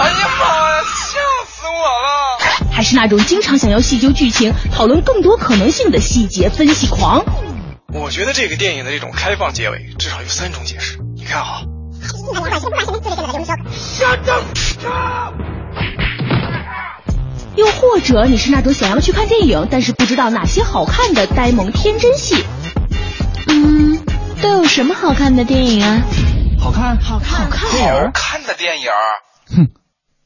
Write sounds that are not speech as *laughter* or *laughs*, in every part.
哎呀妈呀，吓死我了！还是那种经常想要细究剧情、讨论更多可能性的细节分析狂，我觉得这个电影的这种开放结尾至少有三种解释，你看好。*laughs* *laughs* 又或者你是那种想要去看电影，但是不知道哪些好看的呆萌天真戏。嗯，都有什么好看的电影啊？好看，好看，好看，好看的电影。哼，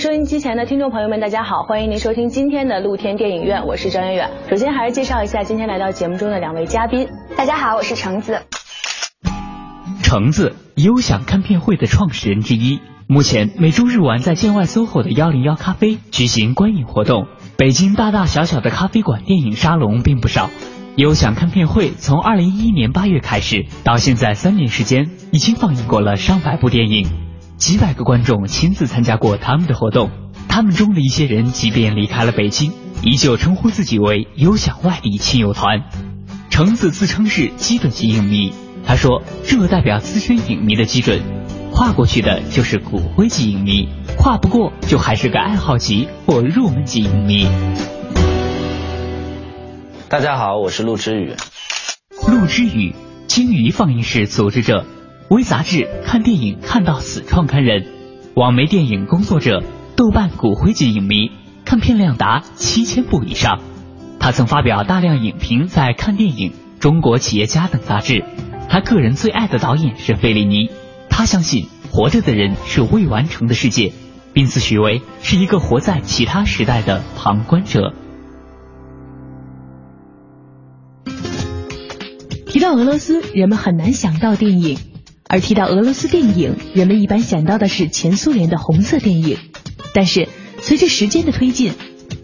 收音机前的听众朋友们，大家好，欢迎您收听今天的露天电影院，我是张远远。首先还是介绍一下今天来到节目中的两位嘉宾。大家好，我是橙子。橙子，优享看片会的创始人之一。目前每周日晚在建外 SOHO 的幺零幺咖啡举行观影活动。北京大大小小的咖啡馆电影沙龙并不少。优享看片会从二零一一年八月开始，到现在三年时间，已经放映过了上百部电影，几百个观众亲自参加过他们的活动。他们中的一些人，即便离开了北京，依旧称呼自己为优享外地亲友团。橙子自称是基本级影迷，他说这代表资深影迷的基准，跨过去的就是骨灰级影迷，跨不过就还是个爱好级或入门级影迷。大家好，我是陆之宇。陆之宇，鲸鱼放映室组织者，微杂志看电影看到死创刊人，网媒电影工作者，豆瓣骨灰级影迷，看片量达七千部以上。他曾发表大量影评在《看电影》《中国企业家》等杂志。他个人最爱的导演是费里尼。他相信活着的人是未完成的世界，并自诩为是一个活在其他时代的旁观者。提到俄罗斯，人们很难想到电影；而提到俄罗斯电影，人们一般想到的是前苏联的红色电影。但是，随着时间的推进，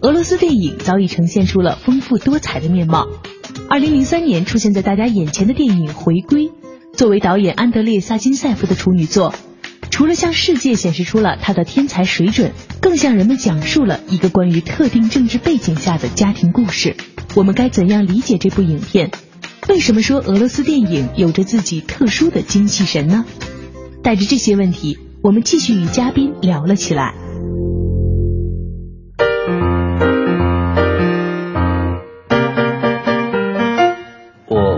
俄罗斯电影早已呈现出了丰富多彩的面貌。二零零三年出现在大家眼前的电影《回归》，作为导演安德烈·萨金塞夫的处女作，除了向世界显示出了他的天才水准，更向人们讲述了一个关于特定政治背景下的家庭故事。我们该怎样理解这部影片？为什么说俄罗斯电影有着自己特殊的精气神呢？带着这些问题，我们继续与嘉宾聊了起来。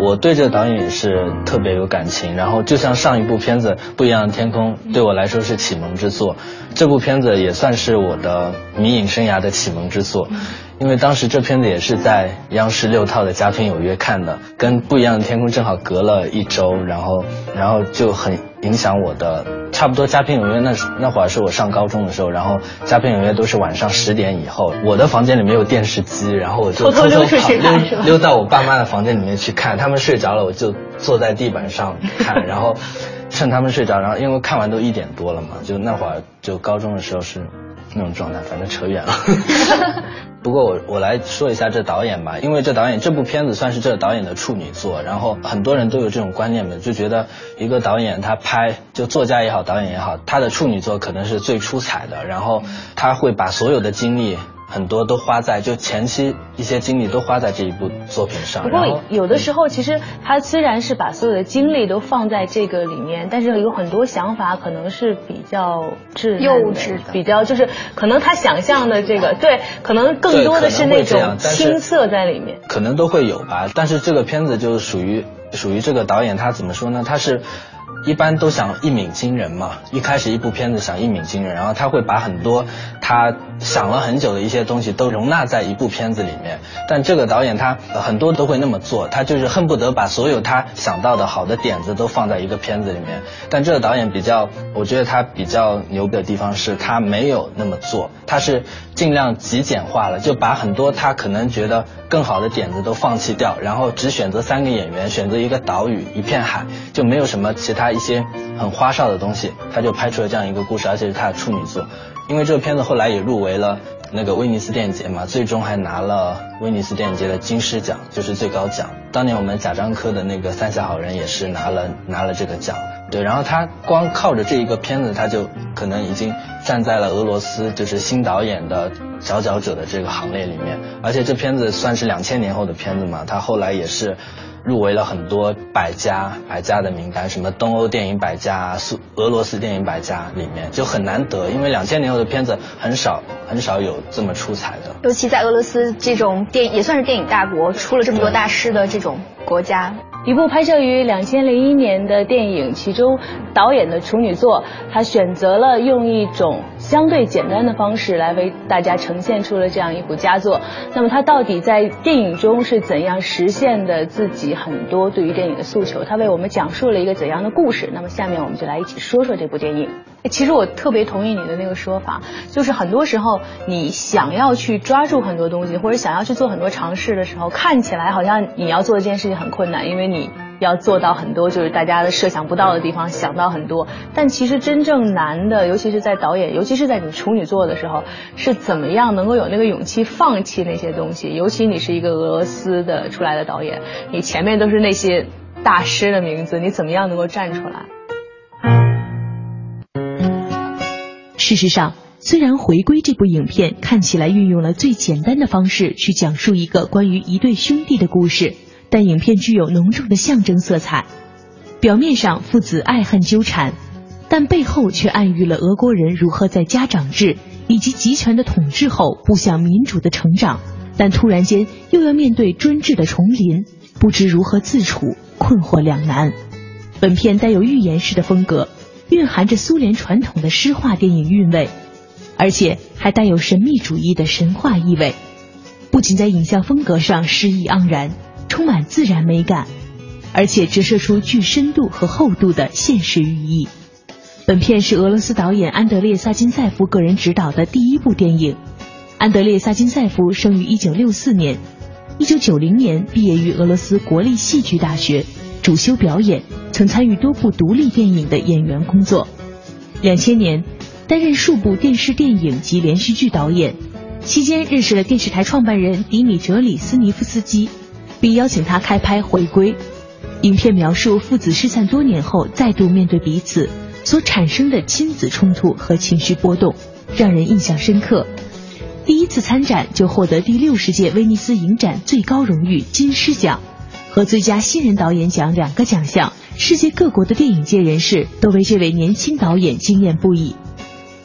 我我对这个导演也是特别有感情，然后就像上一部片子《不一样的天空》对我来说是启蒙之作，这部片子也算是我的迷影生涯的启蒙之作。因为当时这片子也是在央视六套的佳片有约看的，跟《不一样的天空》正好隔了一周，然后然后就很影响我的。差不多佳片影院那那会儿是我上高中的时候，然后佳片影院都是晚上十点以后，我的房间里没有电视机，然后我就偷偷溜跑溜溜到我爸妈的房间里面去看，他们睡着了，我就坐在地板上看，*laughs* 然后趁他们睡着，然后因为看完都一点多了嘛，就那会儿就高中的时候是那种状态，反正扯远了。*laughs* 不过我我来说一下这导演吧，因为这导演这部片子算是这导演的处女作，然后很多人都有这种观念的，就觉得一个导演他拍就作家也好，导演也好，他的处女作可能是最出彩的，然后他会把所有的精力很多都花在就前期一些精力都花在这一部作品上。不过有的时候，其实他虽然是把所有的精力都放在这个里面，但是有很多想法可能是比较稚幼稚的，比较就是可能他想象的这个 *laughs* 对，可能更多的是那种青涩在里面。可能都会有吧，但是这个片子就是属于属于这个导演他怎么说呢？他是。一般都想一鸣惊人嘛，一开始一部片子想一鸣惊人，然后他会把很多他想了很久的一些东西都容纳在一部片子里面。但这个导演他很多都会那么做，他就是恨不得把所有他想到的好的点子都放在一个片子里面。但这个导演比较，我觉得他比较牛逼的地方是他没有那么做，他是尽量极简化了，就把很多他可能觉得更好的点子都放弃掉，然后只选择三个演员，选择一个岛屿一片海，就没有什么其他。一些很花哨的东西，他就拍出了这样一个故事，而且是他的处女作。因为这个片子后来也入围了那个威尼斯电影节嘛，最终还拿了威尼斯电影节的金狮奖，就是最高奖。当年我们贾樟柯的那个《三峡好人》也是拿了拿了这个奖。对，然后他光靠着这一个片子，他就可能已经站在了俄罗斯就是新导演的佼佼者的这个行列里面。而且这片子算是两千年后的片子嘛，他后来也是。入围了很多百家百家的名单，什么东欧电影百家、苏俄罗斯电影百家里面就很难得，因为两千年后的片子很少很少有这么出彩的。尤其在俄罗斯这种电影也算是电影大国，出了这么多大师的这种国家。一部拍摄于两千零一年的电影，其中导演的处女作，他选择了用一种。相对简单的方式来为大家呈现出了这样一部佳作。那么他到底在电影中是怎样实现的自己很多对于电影的诉求？他为我们讲述了一个怎样的故事？那么下面我们就来一起说说这部电影。其实我特别同意你的那个说法，就是很多时候你想要去抓住很多东西，或者想要去做很多尝试的时候，看起来好像你要做这件事情很困难，因为你。要做到很多，就是大家的设想不到的地方，想到很多。但其实真正难的，尤其是在导演，尤其是在你处女座的时候，是怎么样能够有那个勇气放弃那些东西？尤其你是一个俄罗斯的出来的导演，你前面都是那些大师的名字，你怎么样能够站出来？事实上，虽然《回归》这部影片看起来运用了最简单的方式去讲述一个关于一对兄弟的故事。但影片具有浓重的象征色彩，表面上父子爱恨纠缠，但背后却暗喻了俄国人如何在家长制以及集权的统治后步向民主的成长，但突然间又要面对专制的重临，不知如何自处，困惑两难。本片带有寓言式的风格，蕴含着苏联传统的诗画电影韵味，而且还带有神秘主义的神话意味，不仅在影像风格上诗意盎然。充满自然美感，而且折射出具深度和厚度的现实寓意。本片是俄罗斯导演安德烈·萨金塞夫个人执导的第一部电影。安德烈·萨金塞夫生于1964年，1990年毕业于俄罗斯国立戏剧大学，主修表演，曾参与多部独立电影的演员工作。2000年，担任数部电视电影及连续剧导演，期间认识了电视台创办人迪米哲里斯尼夫斯基。并邀请他开拍《回归》，影片描述父子失散多年后再度面对彼此所产生的亲子冲突和情绪波动，让人印象深刻。第一次参展就获得第六十届威尼斯影展最高荣誉金狮奖和最佳新人导演奖两个奖项，世界各国的电影界人士都为这位年轻导演惊艳不已。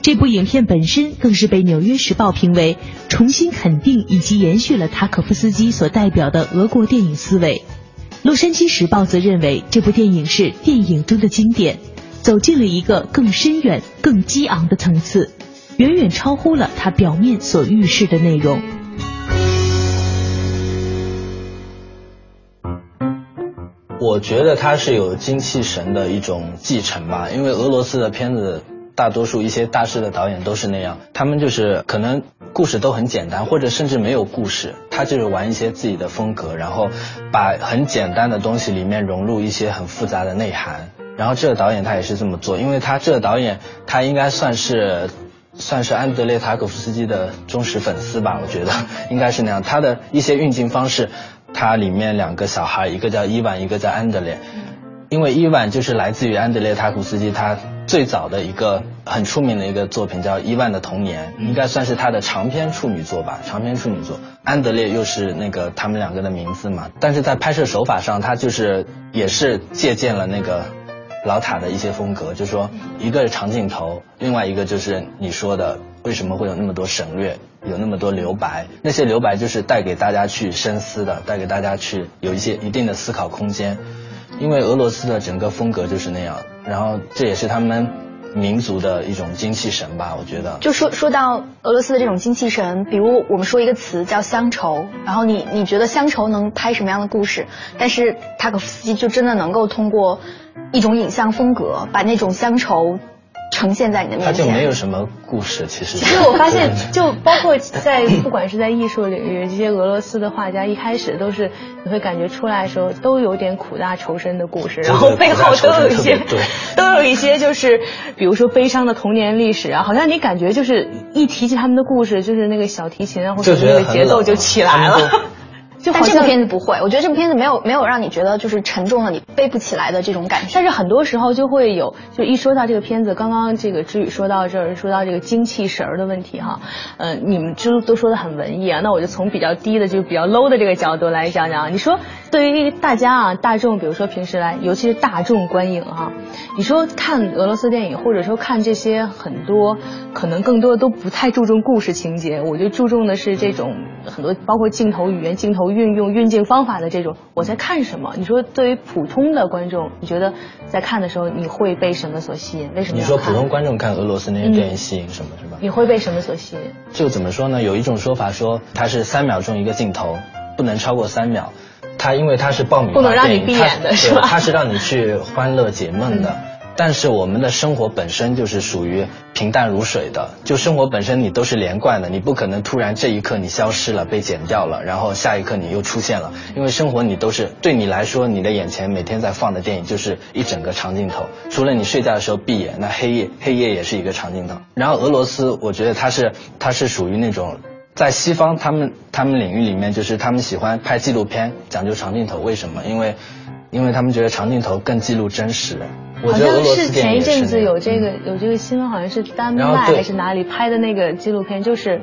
这部影片本身更是被《纽约时报》评为重新肯定以及延续了塔可夫斯基所代表的俄国电影思维。《洛杉矶时报》则认为这部电影是电影中的经典，走进了一个更深远、更激昂的层次，远远超乎了它表面所预示的内容。我觉得它是有精气神的一种继承吧，因为俄罗斯的片子。大多数一些大师的导演都是那样，他们就是可能故事都很简单，或者甚至没有故事，他就是玩一些自己的风格，然后把很简单的东西里面融入一些很复杂的内涵。然后这个导演他也是这么做，因为他这个导演他应该算是算是安德烈塔可夫斯基的忠实粉丝吧，我觉得应该是那样。他的一些运镜方式，他里面两个小孩，一个叫伊万，一个叫安德烈，因为伊万就是来自于安德烈塔古斯基他。最早的一个很出名的一个作品叫《伊万的童年》，应该算是他的长篇处女作吧，长篇处女作。安德烈又是那个他们两个的名字嘛，但是在拍摄手法上，他就是也是借鉴了那个老塔的一些风格，就是说一个是长镜头，另外一个就是你说的为什么会有那么多省略，有那么多留白，那些留白就是带给大家去深思的，带给大家去有一些一定的思考空间。因为俄罗斯的整个风格就是那样，然后这也是他们民族的一种精气神吧，我觉得。就说说到俄罗斯的这种精气神，比如我们说一个词叫乡愁，然后你你觉得乡愁能拍什么样的故事？但是塔可夫斯基就真的能够通过一种影像风格，把那种乡愁。呈现在你的面前，他就没有什么故事。其实，其实我发现，就包括在 *coughs* 不管是在艺术领域，这些俄罗斯的画家一开始都是你会感觉出来的时候都有点苦大仇深的故事，然后背后都有一些，*laughs* 都有一些就是比如说悲伤的童年历史啊，好像你感觉就是一提起他们的故事，就是那个小提琴啊或者那个节奏就起来了。但这部片子不会，我觉得这部片子没有没有让你觉得就是沉重的，你背不起来的这种感觉。但是很多时候就会有，就一说到这个片子，刚刚这个知宇说到这儿，说到这个精气神儿的问题哈，呃，你们都都说的很文艺啊，那我就从比较低的就比较 low 的这个角度来讲讲。你说对于大家啊，大众，比如说平时来，尤其是大众观影哈，你说看俄罗斯电影，或者说看这些很多，可能更多的都不太注重故事情节，我就注重的是这种很多包括镜头语言、镜头。运用运镜方法的这种，我在看什么？你说对于普通的观众，你觉得在看的时候你会被什么所吸引？为什么？你说普通观众看俄罗斯那些电影吸引什么是吧？你会被什么所吸引？就怎么说呢？有一种说法说它是三秒钟一个镜头，不能超过三秒。它因为它是爆米花不能让你闭眼的是吧？它是让你去欢乐解闷的。但是我们的生活本身就是属于平淡如水的，就生活本身你都是连贯的，你不可能突然这一刻你消失了被剪掉了，然后下一刻你又出现了，因为生活你都是对你来说，你的眼前每天在放的电影就是一整个长镜头，除了你睡觉的时候闭眼，那黑夜黑夜也是一个长镜头。然后俄罗斯，我觉得它是它是属于那种在西方他们他们领域里面，就是他们喜欢拍纪录片，讲究长镜头，为什么？因为因为他们觉得长镜头更记录真实。好像是前一阵子有这个有这个新闻，好像是丹麦还是哪里拍的那个纪录片，就是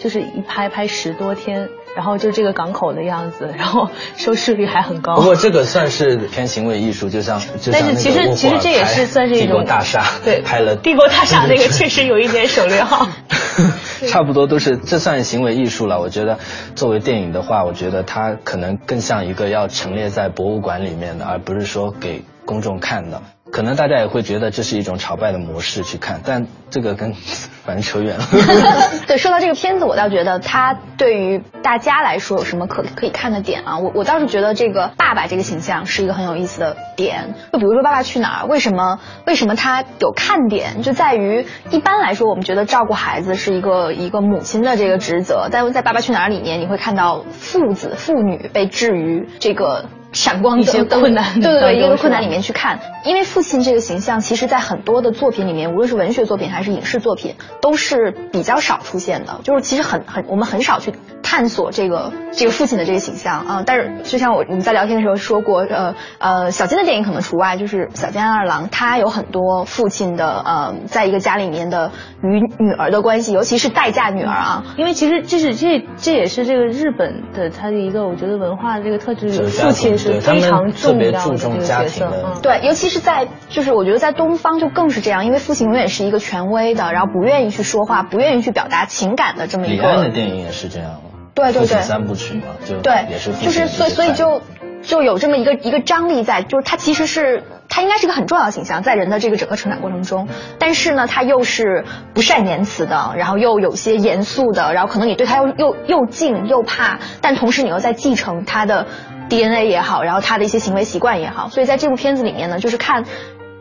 就是一拍拍十多天，然后就这个港口的样子，然后收视率还很高。不过这个算是偏行为艺术，就像就像但是其实其实这也是算是一种大厦，对，拍了帝国大厦那个确实有一点省略号。*laughs* 差不多都是这算行为艺术了。我觉得作为电影的话，我觉得它可能更像一个要陈列在博物馆里面的，而不是说给公众看的。可能大家也会觉得这是一种朝拜的模式去看，但这个跟反正扯远了。*laughs* 对，说到这个片子，我倒觉得它对于大家来说有什么可可以看的点啊？我我倒是觉得这个爸爸这个形象是一个很有意思的点。就比如说《爸爸去哪儿》，为什么为什么他有看点？就在于一般来说，我们觉得照顾孩子是一个一个母亲的这个职责，但在《爸爸去哪儿》里面，你会看到父子父女被置于这个。闪光一些困难，对对对，一个困难里面去看，因为父亲这个形象，其实在很多的作品里面，无论是文学作品还是影视作品，都是比较少出现的。就是其实很很，我们很少去探索这个这个父亲的这个形象啊。但是就像我我们在聊天的时候说过，呃呃，小金的电影可能除外，就是小金二郎，他有很多父亲的呃，在一个家里面的与女儿的关系，尤其是待嫁女儿啊。因为其实这是这这也是这个日本的他的一个我觉得文化的这个特质，父亲。是非常重要的这个角色，对，尤其是在就是我觉得在东方就更是这样，因为父亲永远是一个权威的，然后不愿意去说话，不愿意去表达情感的这么一个。李安的电影也是这样，对对对，三部曲嘛，就对，也是就是所以所以就就有这么一个一个张力在，就是他其实是他应该是个很重要的形象，在人的这个整个成长过程中，但是呢，他又是不善言辞的，然后又有些严肃的，然后可能你对他又又又敬又怕，但同时你又在继承他的。DNA 也好，然后他的一些行为习惯也好，所以在这部片子里面呢，就是看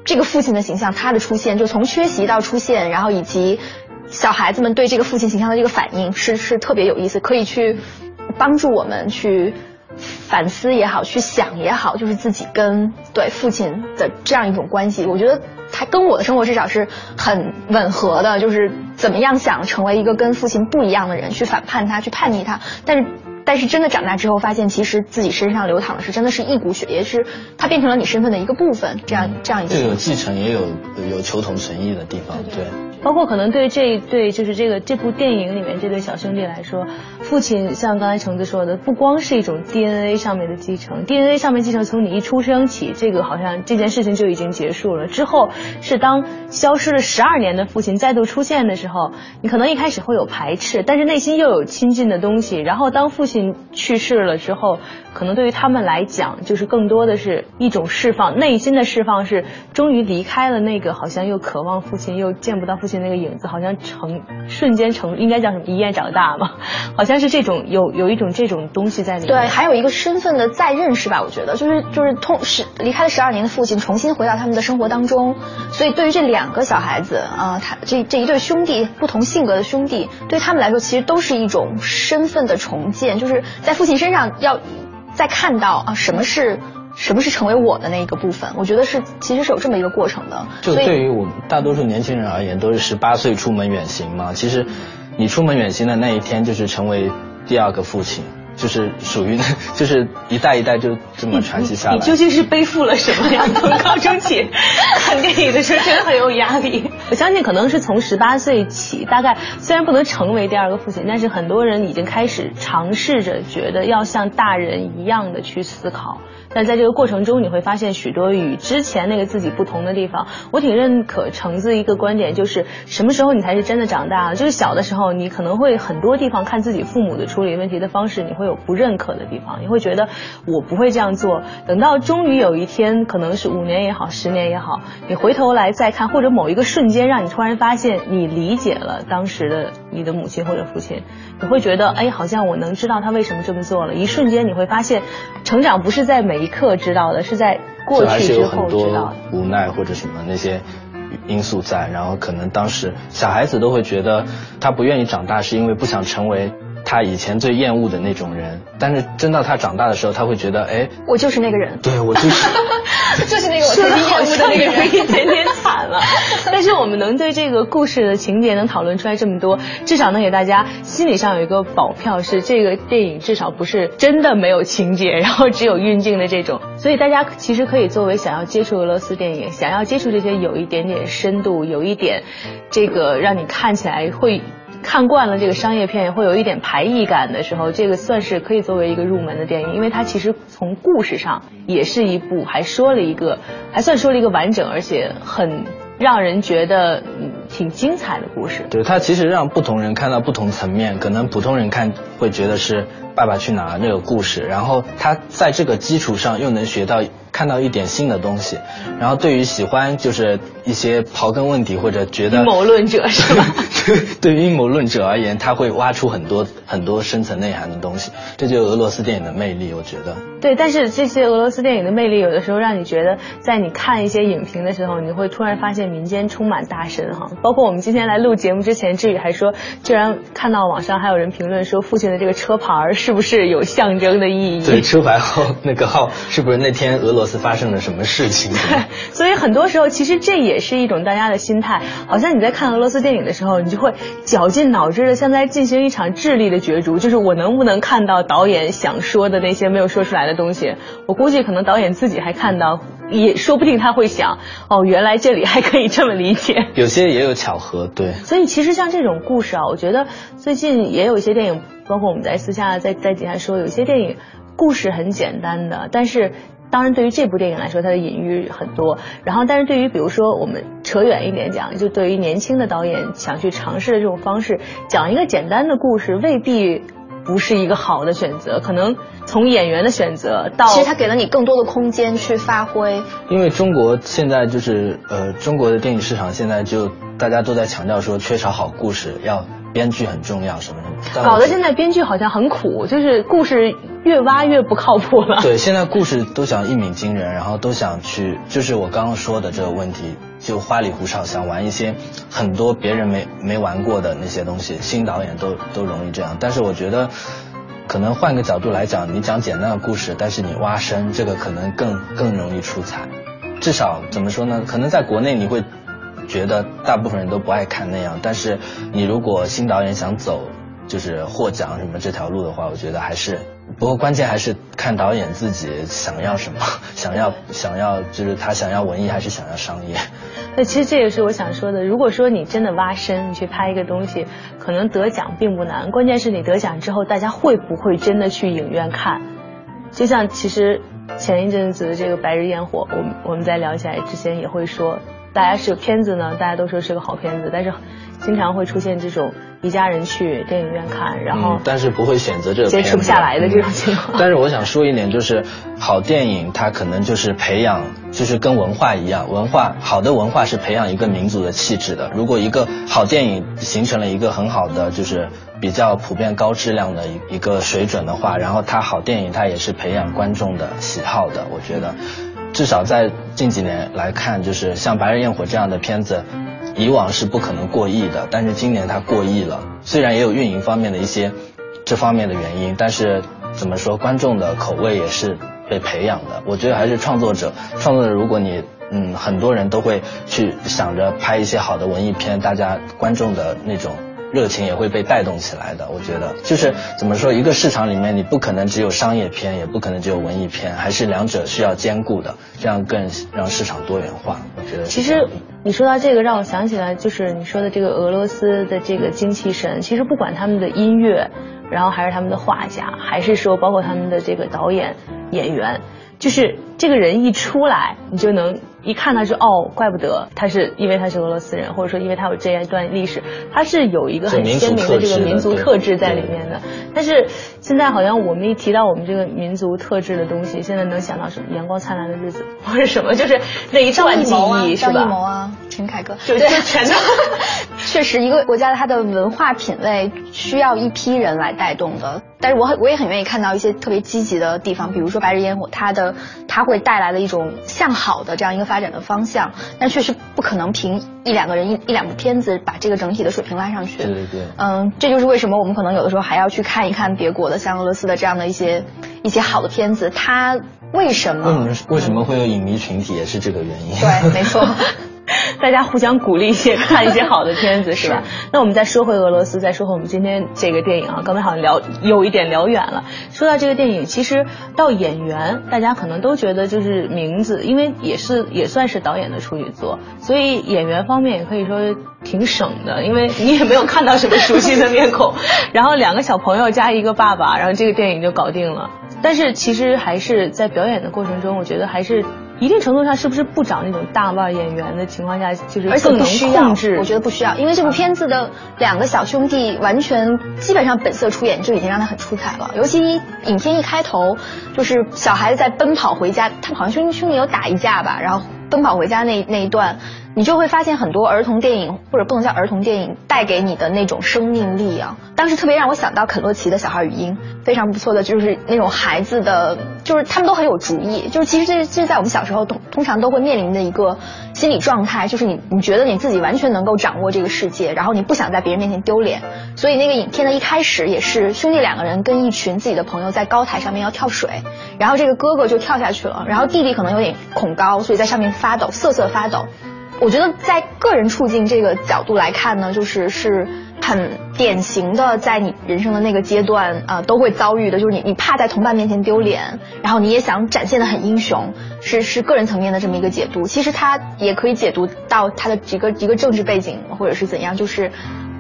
这个父亲的形象，他的出现，就从缺席到出现，然后以及小孩子们对这个父亲形象的这个反应，是是特别有意思，可以去帮助我们去反思也好，去想也好，就是自己跟对父亲的这样一种关系，我觉得他跟我的生活至少是很吻合的，就是怎么样想成为一个跟父亲不一样的人，去反叛他，去叛逆他，但是。但是真的长大之后，发现其实自己身上流淌的是真的是一股血液，是它变成了你身份的一个部分，这样这样一个。有继承，也有有求同存异的地方，对。包括可能对这一对就是这个这部电影里面这对小兄弟来说，父亲像刚才橙子说的，不光是一种 DNA 上面的继承，DNA 上面继承从你一出生起，这个好像这件事情就已经结束了。之后是当消失了十二年的父亲再度出现的时候，你可能一开始会有排斥，但是内心又有亲近的东西。然后当父亲去世了之后，可能对于他们来讲，就是更多的是一种释放，内心的释放是终于离开了那个好像又渴望父亲又见不到父。亲。那个影子好像成瞬间成应该叫什么一夜长大嘛，好像是这种有有一种这种东西在里面。对，还有一个身份的再认识吧，我觉得就是就是通是离开了十二年的父亲重新回到他们的生活当中，所以对于这两个小孩子啊，他这这一对兄弟不同性格的兄弟，对他们来说其实都是一种身份的重建，就是在父亲身上要再看到啊什么是。什么是成为我的那一个部分？我觉得是，其实是有这么一个过程的。就对于我们大多数年轻人而言，都是十八岁出门远行嘛。其实，你出门远行的那一天，就是成为第二个父亲，就是属于，*laughs* 就是一代一代就这么传奇下来。你究竟是背负了什么呀？从高中起 *laughs* 看电影的时候，真的很有压力。我相信，可能是从十八岁起，大概虽然不能成为第二个父亲，但是很多人已经开始尝试着，觉得要像大人一样的去思考。但在这个过程中，你会发现许多与之前那个自己不同的地方。我挺认可橙子一个观点，就是什么时候你才是真的长大了？就是小的时候，你可能会很多地方看自己父母的处理问题的方式，你会有不认可的地方，你会觉得我不会这样做。等到终于有一天，可能是五年也好，十年也好，你回头来再看，或者某一个瞬间，让你突然发现你理解了当时的你的母亲或者父亲，你会觉得，哎，好像我能知道他为什么这么做了。一瞬间，你会发现，成长不是在每。一刻知道的是在过去之后知道的，无奈或者什么那些因素在，然后可能当时小孩子都会觉得他不愿意长大，是因为不想成为。他以前最厌恶的那种人，但是真到他长大的时候，他会觉得，哎，我就是那个人，对我就是，*laughs* 就是那个我 *laughs* 最厌恶的那个人，一点点惨了。但是我们能对这个故事的情节能讨论出来这么多，至少能给大家心理上有一个保票，是这个电影至少不是真的没有情节，然后只有运镜的这种。所以大家其实可以作为想要接触俄罗斯电影，想要接触这些有一点点深度，有一点这个让你看起来会。看惯了这个商业片，会有一点排异感的时候，这个算是可以作为一个入门的电影，因为它其实从故事上也是一部，还说了一个，还算说了一个完整而且很让人觉得挺精彩的故事。对，它其实让不同人看到不同层面，可能普通人看会觉得是《爸爸去哪儿》那个故事，然后他在这个基础上又能学到。看到一点新的东西，然后对于喜欢就是一些刨根问底或者觉得阴谋论者是吧？*laughs* 对于阴谋论者而言，他会挖出很多很多深层内涵的东西，这就是俄罗斯电影的魅力，我觉得。对，但是这些俄罗斯电影的魅力，有的时候让你觉得，在你看一些影评的时候，你会突然发现民间充满大神哈。包括我们今天来录节目之前，志宇还说，居然看到网上还有人评论说，父亲的这个车牌是不是有象征的意义？对，车牌号那个号是不是那天俄罗斯发生了什么事情？对，所以很多时候其实这也是一种大家的心态，好像你在看俄罗斯电影的时候，你就会绞尽脑汁的像在进行一场智力的角逐，就是我能不能看到导演想说的那些没有说出来的。的东西，我估计可能导演自己还看到，也说不定他会想，哦，原来这里还可以这么理解。有些也有巧合，对。所以其实像这种故事啊，我觉得最近也有一些电影，包括我们在私下在在底下说，有些电影故事很简单的，但是当然对于这部电影来说，它的隐喻很多。然后，但是对于比如说我们扯远一点讲，就对于年轻的导演想去尝试的这种方式，讲一个简单的故事，未必。不是一个好的选择，可能从演员的选择到，其实他给了你更多的空间去发挥。因为中国现在就是呃，中国的电影市场现在就大家都在强调说缺少好故事，要编剧很重要什么什么。搞得现在编剧好像很苦，就是故事越挖越不靠谱了。对，现在故事都想一鸣惊人，然后都想去，就是我刚刚说的这个问题。就花里胡哨想玩一些很多别人没没玩过的那些东西，新导演都都容易这样。但是我觉得，可能换个角度来讲，你讲简单的故事，但是你挖深，这个可能更更容易出彩。至少怎么说呢？可能在国内你会觉得大部分人都不爱看那样，但是你如果新导演想走就是获奖什么这条路的话，我觉得还是，不过关键还是看导演自己想要什么，*laughs* 想要想要就是他想要文艺还是想要商业。*laughs* 那其实这也是我想说的，如果说你真的挖深，你去拍一个东西，可能得奖并不难，关键是你得奖之后，大家会不会真的去影院看？就像其实前一阵子的这个《白日焰火》，我们我们在聊起来之前也会说，大家是片子呢，大家都说是个好片子，但是经常会出现这种一家人去电影院看，然后、嗯，但是不会选择这个坚持不下来的这种情况。*laughs* 但是我想说一点，就是好电影它可能就是培养，就是跟文化一样，文化好的文化是培养一个民族的气质的。如果一个好电影形成了一个很好的，就是比较普遍高质量的一一个水准的话，然后它好电影它也是培养观众的喜好的。我觉得，至少在近几年来看，就是像《白日焰火》这样的片子。以往是不可能过亿的，但是今年它过亿了。虽然也有运营方面的一些这方面的原因，但是怎么说，观众的口味也是被培养的。我觉得还是创作者，创作者如果你嗯很多人都会去想着拍一些好的文艺片，大家观众的那种。热情也会被带动起来的，我觉得就是怎么说，一个市场里面你不可能只有商业片，也不可能只有文艺片，还是两者需要兼顾的，这样更让市场多元化。我觉得其实你说到这个，让我想起来就是你说的这个俄罗斯的这个精气神。其实不管他们的音乐，然后还是他们的画家，还是说包括他们的这个导演、演员，就是这个人一出来，你就能。一看他就哦，怪不得他是因为他是俄罗斯人，或者说因为他有这样一段历史，他是有一个很鲜明的这个民族特质在里面的。但是现在好像我们一提到我们这个民族特质的东西，现在能想到什么？阳光灿烂的日子，或者什么？就是那一段记忆 *laughs* 是吧？张艺谋啊，陈凯歌，就就 *laughs* 全都。确实，一个国家它的文化品味需要一批人来带动的。但是我很我也很愿意看到一些特别积极的地方，比如说《白日烟火》，它的它会带来的一种向好的这样一个发展的方向。但确实不可能凭一两个人一一两部片子把这个整体的水平拉上去。对对对。嗯，这就是为什么我们可能有的时候还要去看一看别国的，像俄罗斯的这样的一些一些好的片子，它为什么？为为什么会有影迷群体，也是这个原因。对，没错。*laughs* 大家互相鼓励一些，看一些好的片子，是吧？那我们再说回俄罗斯，再说回我们今天这个电影啊，刚才好像聊有一点聊远了。说到这个电影，其实到演员，大家可能都觉得就是名字，因为也是也算是导演的处女作，所以演员方面也可以说挺省的，因为你也没有看到什么熟悉的面孔，*laughs* 然后两个小朋友加一个爸爸，然后这个电影就搞定了。但是其实还是在表演的过程中，我觉得还是。一定程度上，是不是不找那种大腕演员的情况下，就是更能控制？我觉得不需要，因为这部片子的两个小兄弟完全基本上本色出演就已经让他很出彩了。尤其影片一开头，就是小孩子在奔跑回家，他们好像兄弟兄弟有打一架吧，然后奔跑回家那那一段。你就会发现很多儿童电影，或者不能叫儿童电影，带给你的那种生命力啊。当时特别让我想到肯洛奇的小孩语音，非常不错的，就是那种孩子的，就是他们都很有主意。就是其实这这在我们小时候通通常都会面临的一个心理状态，就是你你觉得你自己完全能够掌握这个世界，然后你不想在别人面前丢脸。所以那个影片的一开始也是兄弟两个人跟一群自己的朋友在高台上面要跳水，然后这个哥哥就跳下去了，然后弟弟可能有点恐高，所以在上面发抖，瑟瑟发抖。我觉得在个人处境这个角度来看呢，就是是很典型的，在你人生的那个阶段啊、都会遭遇的，就是你你怕在同伴面前丢脸，然后你也想展现的很英雄，是 *laughs* 是个人层面的这么一个解读。其实它也可以解读到他的一个一个政治背景或者是怎样，就是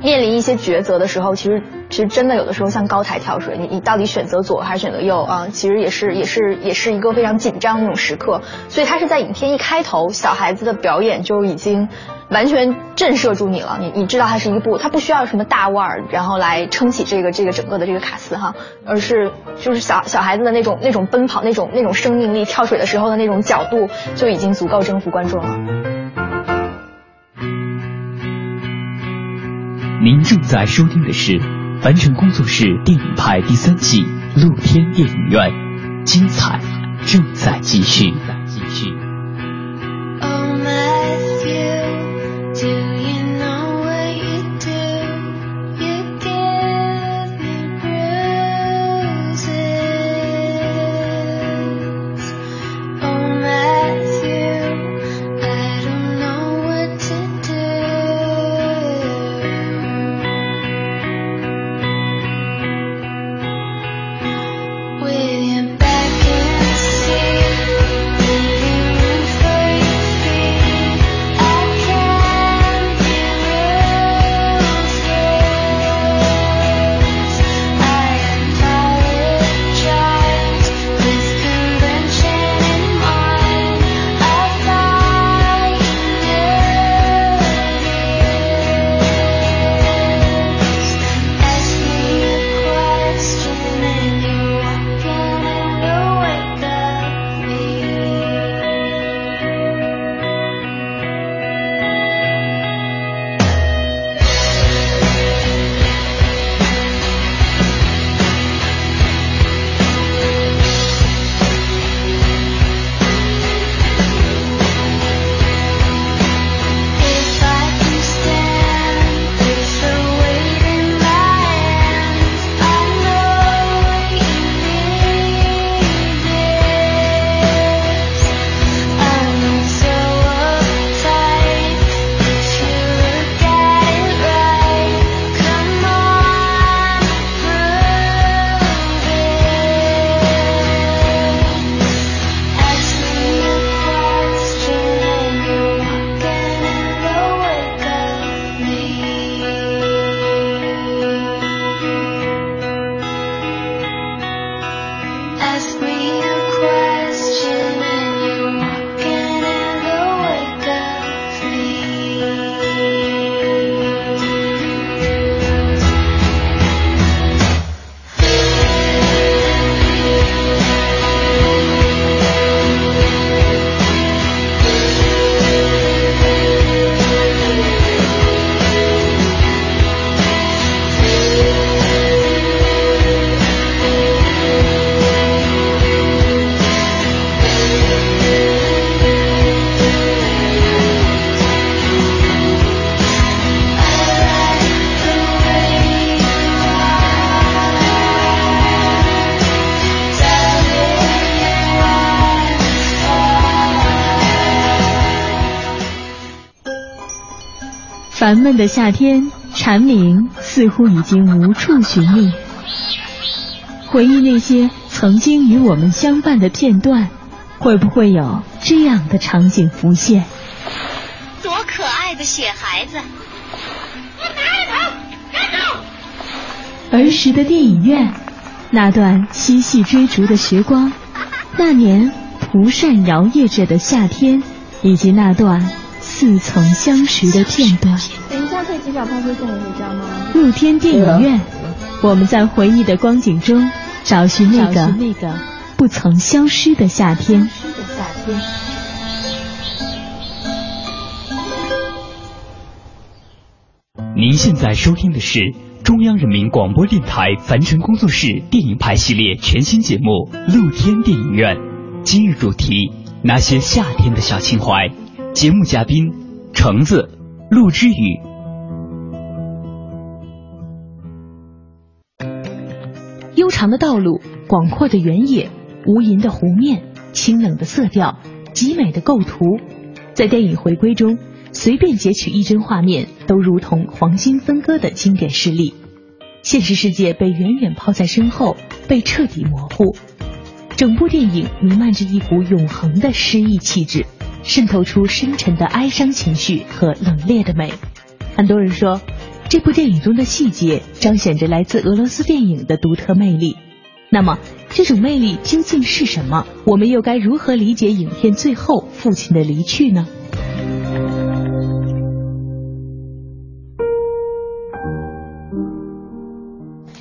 面临一些抉择的时候，其实其实真的有的时候像高台跳水，你你到底选择左还是选择右啊？其实也是也是也是一个非常紧张的那种时刻。所以他是在影片一开头，小孩子的表演就已经完全震慑住你了。你你知道他是一部，他不需要什么大腕儿，然后来撑起这个这个整个的这个卡司哈，而是就是小小孩子的那种那种奔跑那种那种生命力，跳水的时候的那种角度就已经足够征服观众了。您正在收听的是凡尘工作室电影派第三季露天电影院，精彩正在继续。继续。烦闷的夏天，蝉鸣似乎已经无处寻觅。回忆那些曾经与我们相伴的片段，会不会有这样的场景浮现？多可爱的雪孩子！儿时的电影院，那段嬉戏追逐的时光，那年蒲扇摇曳着的夏天，以及那段似曾相识的片段。等一下可以骑小胖车送我回家吗？露天电影院，我们在回忆的光景中找寻那个那个不曾消失的夏天。夏天。您现在收听的是中央人民广播电台凡尘工作室电影派系列全新节目《露天电影院》，今日主题：那些夏天的小情怀。节目嘉宾：橙子、陆之雨。悠长的道路，广阔的原野，无垠的湖面，清冷的色调，极美的构图，在电影回归中。随便截取一帧画面，都如同黄金分割的经典事例。现实世界被远远抛在身后，被彻底模糊。整部电影弥漫着一股永恒的诗意气质，渗透出深沉的哀伤情绪和冷冽的美。很多人说，这部电影中的细节彰显着来自俄罗斯电影的独特魅力。那么，这种魅力究竟是什么？我们又该如何理解影片最后父亲的离去呢？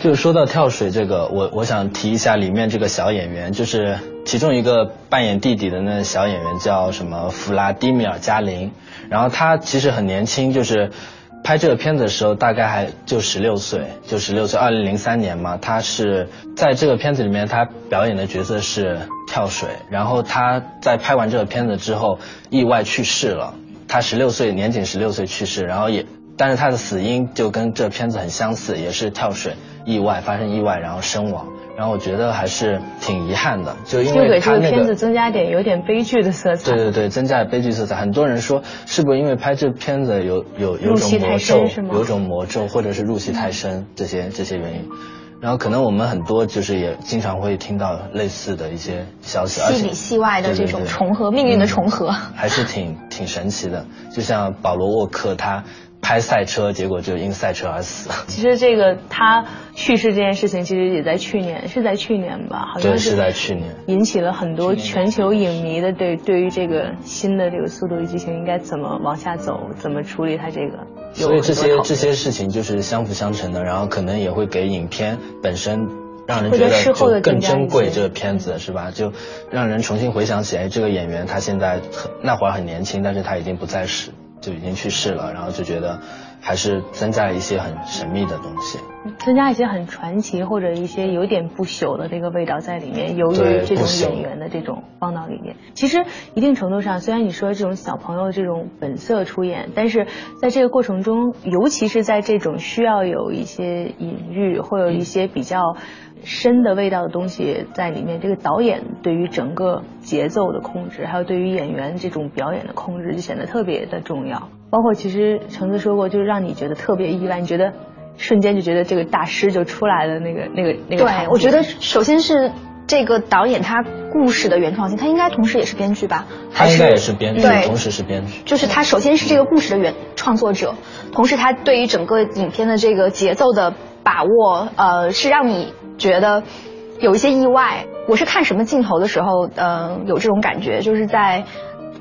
就是说到跳水这个，我我想提一下里面这个小演员，就是其中一个扮演弟弟的那小演员叫什么弗拉迪米尔·加林，然后他其实很年轻，就是拍这个片子的时候大概还就十六岁，就十六岁，二零零三年嘛，他是在这个片子里面他表演的角色是跳水，然后他在拍完这个片子之后意外去世了，他十六岁年仅十六岁去世，然后也但是他的死因就跟这片子很相似，也是跳水。意外发生意外，然后身亡，然后我觉得还是挺遗憾的，就因为他那个片子增加点有点悲剧的色彩。对对对，增加了悲剧色彩。很多人说是不是因为拍这片子有有有种魔咒，有种魔咒，或者是入戏太深这些这些原因。然后可能我们很多就是也经常会听到类似的一些消息，戏里戏外的这种重合，命运的重合，还是挺挺神奇的。就像保罗沃克他。拍赛车，结果就因赛车而死。其实这个他去世这件事情，其实也在去年，是在去年吧？好像是在去年，引起了很多全球影迷的对对于这个新的这个《速度与激情》应该怎么往下走，怎么处理他这个。所以这些这些事情就是相辅相成的，然后可能也会给影片本身让人觉得就更珍贵。这个片子是吧？就让人重新回想起来，这个演员他现在那会儿很年轻，但是他已经不在世。就已经去世了，然后就觉得还是增加了一些很神秘的东西，增加一些很传奇或者一些有点不朽的这个味道在里面，由于这种演员的这种放到里面。其实一定程度上，虽然你说这种小朋友这种本色出演，但是在这个过程中，尤其是在这种需要有一些隐喻或有一些比较。深的味道的东西在里面，这个导演对于整个节奏的控制，还有对于演员这种表演的控制，就显得特别的重要。包括其实橙子说过，就是让你觉得特别意外，你觉得瞬间就觉得这个大师就出来了，那个那个那个。对，我觉得首先是这个导演他故事的原创性，他应该同时也是编剧吧？他应该也是编剧，同时是编剧。就是他首先是这个故事的原创作者，同时他对于整个影片的这个节奏的把握，呃，是让你。觉得有一些意外。我是看什么镜头的时候，呃，有这种感觉，就是在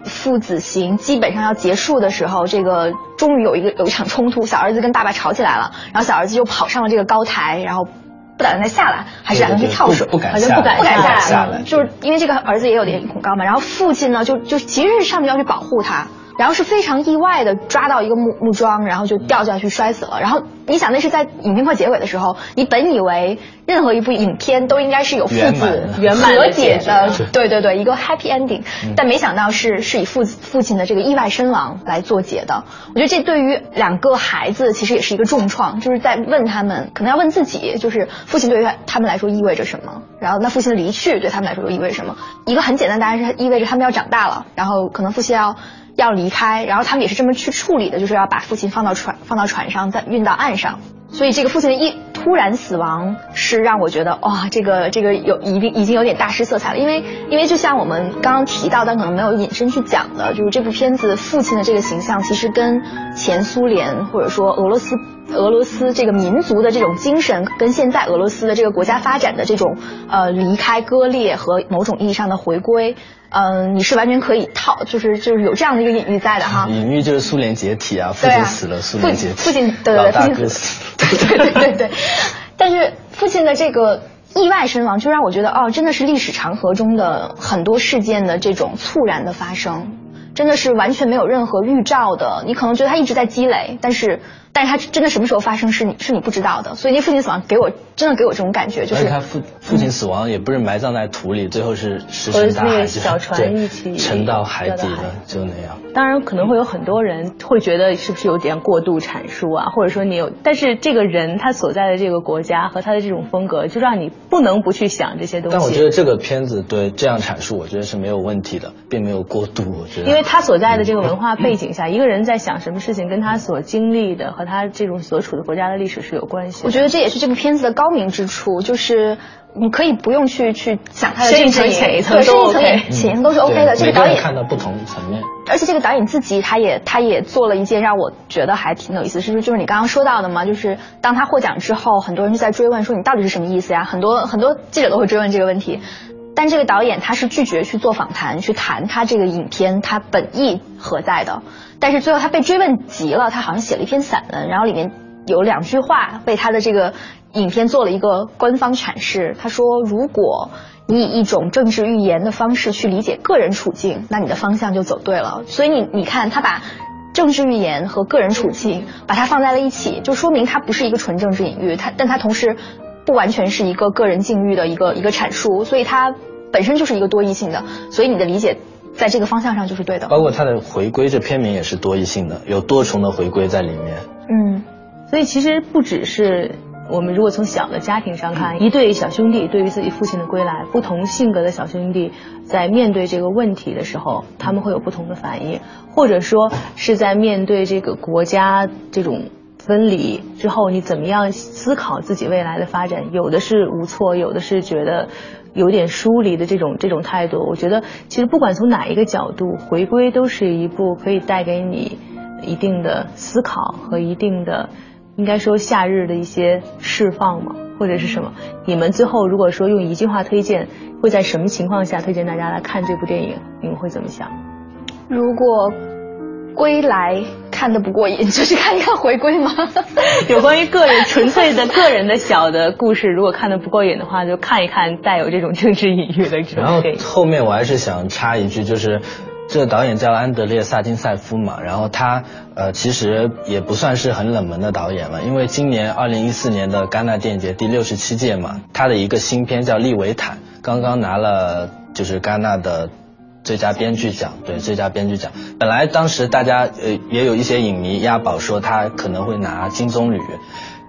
父子行基本上要结束的时候，这个终于有一个有一场冲突，小儿子跟爸爸吵起来了，然后小儿子就跑上了这个高台，然后不打算再下来，还是打算去跳水，好像不敢不敢下来，就是因为这个儿子也有点恐高嘛。然后父亲呢，就就其实是上面要去保护他，然后是非常意外的抓到一个木木桩，然后就掉下去摔死了，然后。你想那是在影片快结尾的时候，你本以为任何一部影片都应该是有父子圆满和解的，对对对，一个 happy ending，、但没想到是是以父父亲的这个意外身亡来做结的。我觉得这对于两个孩子其实也是一个重创，就是在问他们，可能要问自己，就是父亲对于他们来说意味着什么，然后那父亲的离去对他们来说又意味着什么？一个很简单的答案是意味着他们要长大了，然后可能父亲要。要离开，然后他们也是这么去处理的，就是要把父亲放到船放到船上，再运到岸上。所以这个父亲的一突然死亡，是让我觉得哇，这个这个有已经已经有点大师色彩了。因为因为就像我们刚刚提到，但可能没有引申去讲的，就是这部片子父亲的这个形象，其实跟前苏联或者说俄罗斯俄罗斯这个民族的这种精神，跟现在俄罗斯的这个国家发展的这种呃离开割裂和某种意义上的回归。嗯，你是完全可以套，就是就是有这样的一个隐喻在的哈。隐喻就是苏联解体啊，父亲死了，苏联解体，父亲对对对父亲哥死，对对对 *laughs* 对，但是父亲的这个意外身亡，就让我觉得哦，真的是历史长河中的很多事件的这种猝然的发生，真的是完全没有任何预兆的。你可能觉得他一直在积累，但是但是他真的什么时候发生是你是你不知道的。所以那父亲死亡给我真的给我这种感觉，就是他父父亲死亡也不是埋葬在土里，最后是石和那个沉大海，小船一起沉到海底掉到海了，就那样。当然，可能会有很多人会觉得是不是有点过度阐述啊，或者说你有，但是这个人他所在的这个国家和他的这种风格，就让你不能不去想这些东西。但我觉得这个片子对这样阐述，我觉得是没有问题的，并没有过度。我觉得，因为他所在的这个文化背景下，一个人在想什么事情，跟他所经历的和他这种所处的国家的历史是有关系。我觉得这也是这部片子的高明之处，就是你可以不用去去想它的深一层这个层浅一层都对深一层 OK 浅一层都是 OK 的。这个导演看到不同层面。而且这个导演自己，他也他也做了一件让我觉得还挺有意思的事，就是你刚刚说到的嘛，就是当他获奖之后，很多人就在追问说你到底是什么意思呀？很多很多记者都会追问这个问题。但这个导演他是拒绝去做访谈，去谈他这个影片他本意何在的。但是最后他被追问急了，他好像写了一篇散文，然后里面有两句话被他的这个影片做了一个官方阐释。他说，如果你以一种政治预言的方式去理解个人处境，那你的方向就走对了。所以你你看，他把政治预言和个人处境把它放在了一起，就说明它不是一个纯政治隐喻，它但它同时不完全是一个个人境遇的一个一个阐述，所以它本身就是一个多义性的。所以你的理解在这个方向上就是对的。包括它的回归，这片名也是多义性的，有多重的回归在里面。嗯，所以其实不只是我们如果从小的家庭上看，一对小兄弟对于自己父亲的归来，不同性格的小兄弟在面对这个问题的时候，他们会有不同的反应，或者说是在面对这个国家这种。分离之后，你怎么样思考自己未来的发展？有的是无措，有的是觉得有点疏离的这种这种态度。我觉得，其实不管从哪一个角度，回归都是一部可以带给你一定的思考和一定的，应该说夏日的一些释放嘛，或者是什么？你们最后如果说用一句话推荐，会在什么情况下推荐大家来看这部电影？你们会怎么想？如果归来看的不过瘾，就是看一看回归吗？*laughs* 有关于个人纯粹的个人的小的故事，如果看的不过瘾的话，就看一看带有这种政治隐喻的这然后种电影。后面我还是想插一句，就是这个导演叫安德烈·萨金塞夫嘛，然后他呃其实也不算是很冷门的导演了，因为今年二零一四年的戛纳电影节第六十七届嘛，他的一个新片叫《利维坦》，刚刚拿了就是戛纳的。最佳编剧奖，对最佳编剧奖。本来当时大家呃也有一些影迷押宝说他可能会拿金棕榈，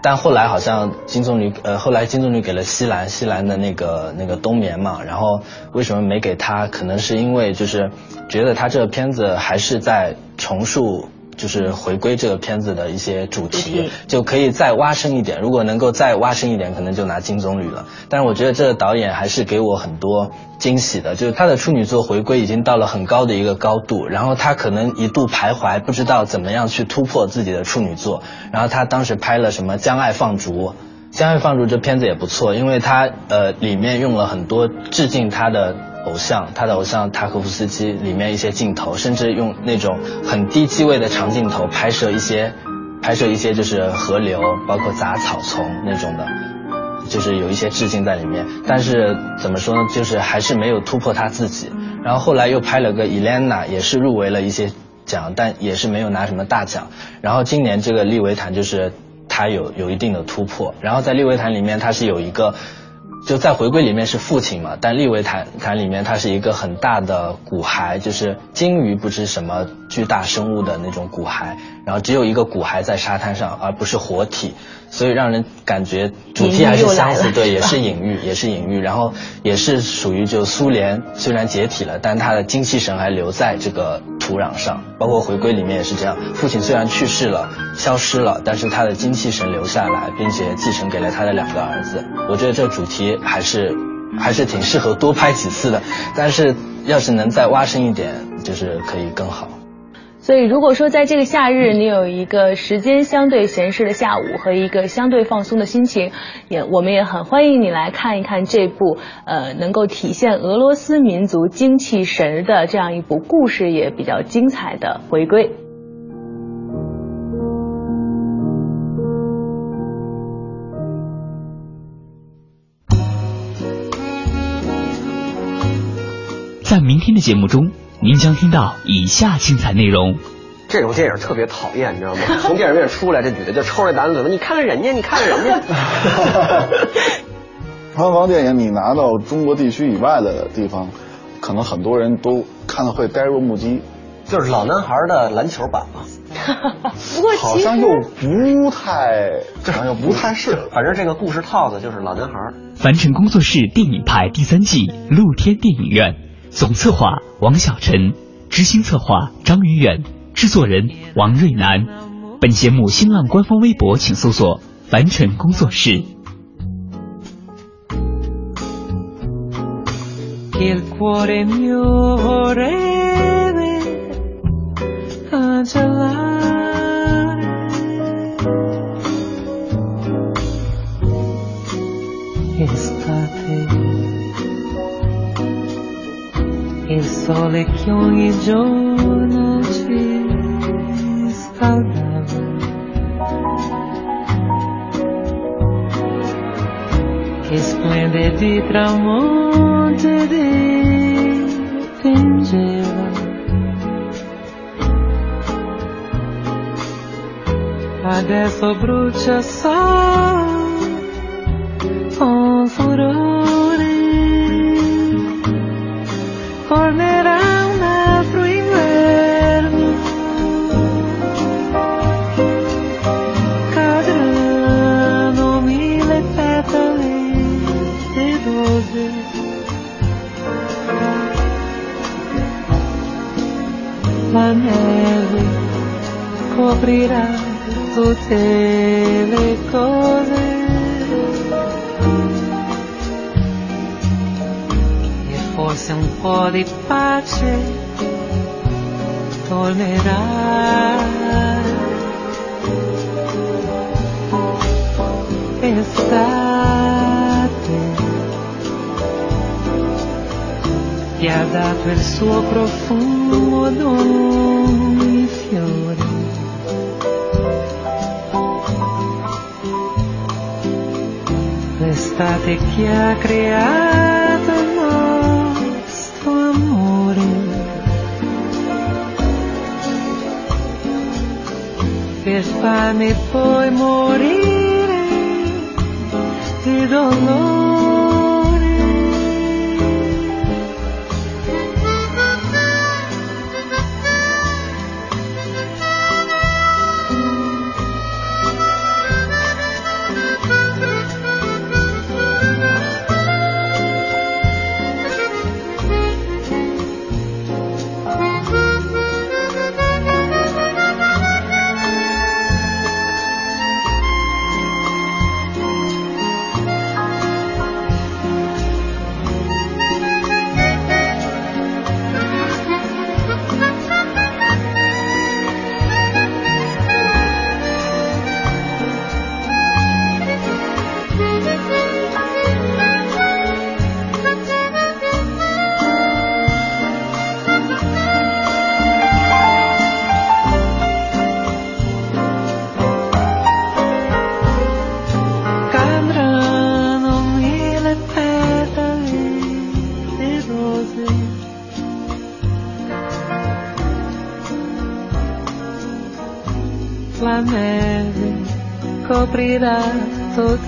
但后来好像金棕榈呃后来金棕榈给了西兰，西兰的那个那个冬眠嘛，然后为什么没给他？可能是因为就是觉得他这个片子还是在重塑。就是回归这个片子的一些主题，就可以再挖深一点。如果能够再挖深一点，可能就拿金棕榈了。但是我觉得这个导演还是给我很多惊喜的，就是他的处女作回归已经到了很高的一个高度，然后他可能一度徘徊，不知道怎么样去突破自己的处女作。然后他当时拍了什么《将爱放逐》，《将爱放逐》这片子也不错，因为它呃里面用了很多致敬他的偶像，他的偶像塔可夫斯基里面一些镜头，甚至用那种很低机位的长镜头拍摄一些拍摄一些就是河流，包括杂草丛那种的。就是有一些致敬在里面，但是怎么说呢，就是还是没有突破他自己。然后后来又拍了个《伊莲娜》，也是入围了一些奖，但也是没有拿什么大奖。然后今年这个利维坦就是他有有一定的突破。然后在利维坦里面，他是有一个。就在回归里面是父亲嘛，但利维坦坦里面它是一个很大的骨骸，就是鲸鱼不知什么巨大生物的那种骨骸，然后只有一个骨骸在沙滩上，而不是活体，所以让人感觉主题还是相似，对，也是隐喻，*laughs* 也是隐喻，然后也是属于就苏联虽然解体了，但他的精气神还留在这个土壤上，包括回归里面也是这样，父亲虽然去世了，消失了，但是他的精气神留下来，并且继承给了他的两个儿子，我觉得这主题。还是还是挺适合多拍几次的，但是要是能再挖深一点，就是可以更好。所以，如果说在这个夏日，你有一个时间相对闲适的下午和一个相对放松的心情，也我们也很欢迎你来看一看这部呃能够体现俄罗斯民族精气神的这样一部故事也比较精彩的回归。在明天的节目中，您将听到以下精彩内容。这种电影特别讨厌，你知道吗？*laughs* 从电影院出来，这女的就抽着胆子说：“你看看人家，你看看人家。*laughs* ”方方电影，你拿到中国地区以外的地方，可能很多人都看了会呆若木鸡。就是老男孩的篮球版嘛。*laughs* 不过好像又不太，好像又不太是。反正这个故事套子就是老男孩。凡尘工作室电影派第三季露天电影院。总策划王小晨，执行策划张宇远，制作人王瑞南。本节目新浪官方微博请搜索“凡尘工作室”。Sole che ogni giorno ci scaldava. Che splendidi tramonti dipingeva. Adesso brucia solo con furore. Coprirà tutte le cose. forse un po' di pace tornerà. Estate ti ha dato il suo profumo ogni fiore. L'estate che ha creato il nostro amore. Per farmi poi morire di dolore. olvidar tu